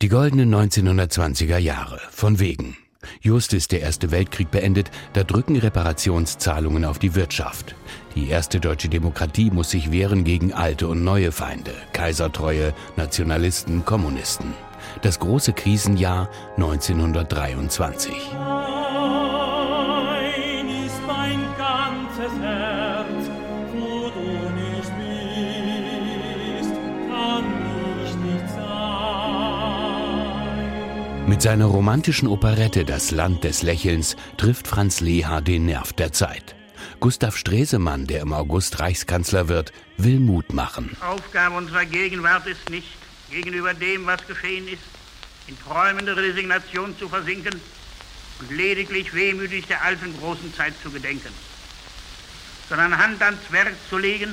Die goldenen 1920er Jahre. Von wegen. Just ist der Erste Weltkrieg beendet, da drücken Reparationszahlungen auf die Wirtschaft. Die erste deutsche Demokratie muss sich wehren gegen alte und neue Feinde, Kaisertreue, Nationalisten, Kommunisten. Das große Krisenjahr 1923. Mit seiner romantischen Operette Das Land des Lächelns trifft Franz Leha den Nerv der Zeit. Gustav Stresemann, der im August Reichskanzler wird, will Mut machen. Aufgabe unserer Gegenwart ist nicht, gegenüber dem, was geschehen ist, in träumende Resignation zu versinken und lediglich wehmütig der alten großen Zeit zu gedenken, sondern Hand ans Werk zu legen,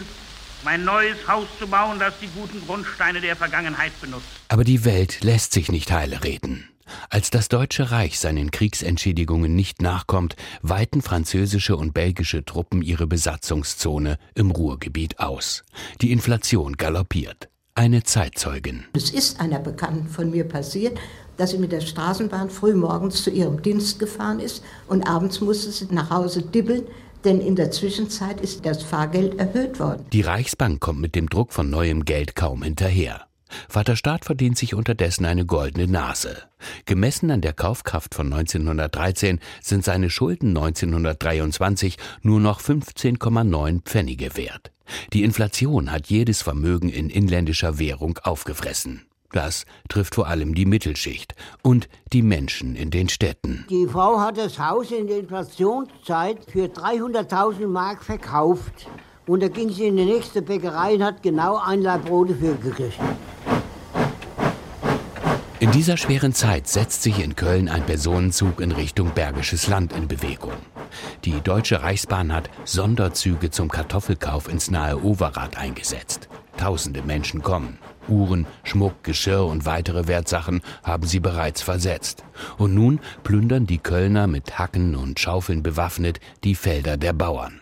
um ein neues Haus zu bauen, das die guten Grundsteine der Vergangenheit benutzt. Aber die Welt lässt sich nicht heile reden. Als das Deutsche Reich seinen Kriegsentschädigungen nicht nachkommt, weiten französische und belgische Truppen ihre Besatzungszone im Ruhrgebiet aus. Die Inflation galoppiert. Eine Zeitzeugin. Es ist einer Bekannten von mir passiert, dass sie mit der Straßenbahn frühmorgens zu ihrem Dienst gefahren ist und abends musste sie nach Hause dibbeln, denn in der Zwischenzeit ist das Fahrgeld erhöht worden. Die Reichsbank kommt mit dem Druck von neuem Geld kaum hinterher. Vater Staat verdient sich unterdessen eine goldene Nase. Gemessen an der Kaufkraft von 1913 sind seine Schulden 1923 nur noch 15,9 Pfennige wert. Die Inflation hat jedes Vermögen in inländischer Währung aufgefressen. Das trifft vor allem die Mittelschicht und die Menschen in den Städten. Die Frau hat das Haus in der Inflationszeit für 300.000 Mark verkauft. Und da ging sie in die nächste Bäckerei und hat genau ein Laib Brot dafür gekriegt. In dieser schweren Zeit setzt sich in Köln ein Personenzug in Richtung Bergisches Land in Bewegung. Die Deutsche Reichsbahn hat Sonderzüge zum Kartoffelkauf ins nahe Overath eingesetzt. Tausende Menschen kommen. Uhren, Schmuck, Geschirr und weitere Wertsachen haben sie bereits versetzt. Und nun plündern die Kölner mit Hacken und Schaufeln bewaffnet die Felder der Bauern.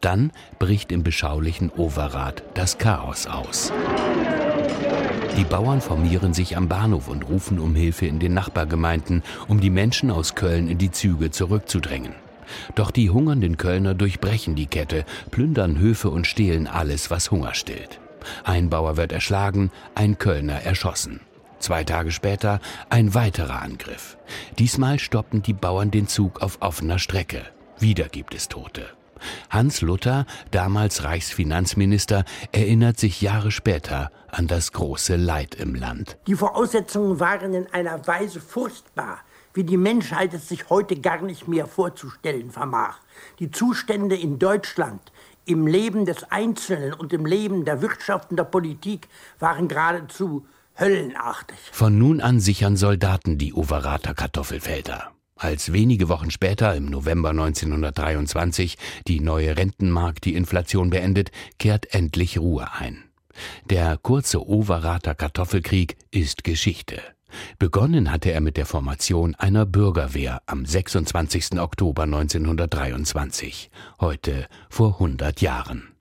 Dann bricht im beschaulichen Overath das Chaos aus. Die Bauern formieren sich am Bahnhof und rufen um Hilfe in den Nachbargemeinden, um die Menschen aus Köln in die Züge zurückzudrängen. Doch die hungernden Kölner durchbrechen die Kette, plündern Höfe und stehlen alles, was Hunger stillt. Ein Bauer wird erschlagen, ein Kölner erschossen. Zwei Tage später ein weiterer Angriff. Diesmal stoppen die Bauern den Zug auf offener Strecke. Wieder gibt es Tote. Hans Luther, damals Reichsfinanzminister, erinnert sich Jahre später an das große Leid im Land. Die Voraussetzungen waren in einer Weise furchtbar, wie die Menschheit es sich heute gar nicht mehr vorzustellen vermag. Die Zustände in Deutschland, im Leben des Einzelnen und im Leben der Wirtschaft und der Politik waren geradezu höllenartig. Von nun an sichern Soldaten die Overater Kartoffelfelder. Als wenige Wochen später, im November 1923, die neue Rentenmark die Inflation beendet, kehrt endlich Ruhe ein. Der kurze Overater Kartoffelkrieg ist Geschichte. Begonnen hatte er mit der Formation einer Bürgerwehr am 26. Oktober 1923, heute vor 100 Jahren.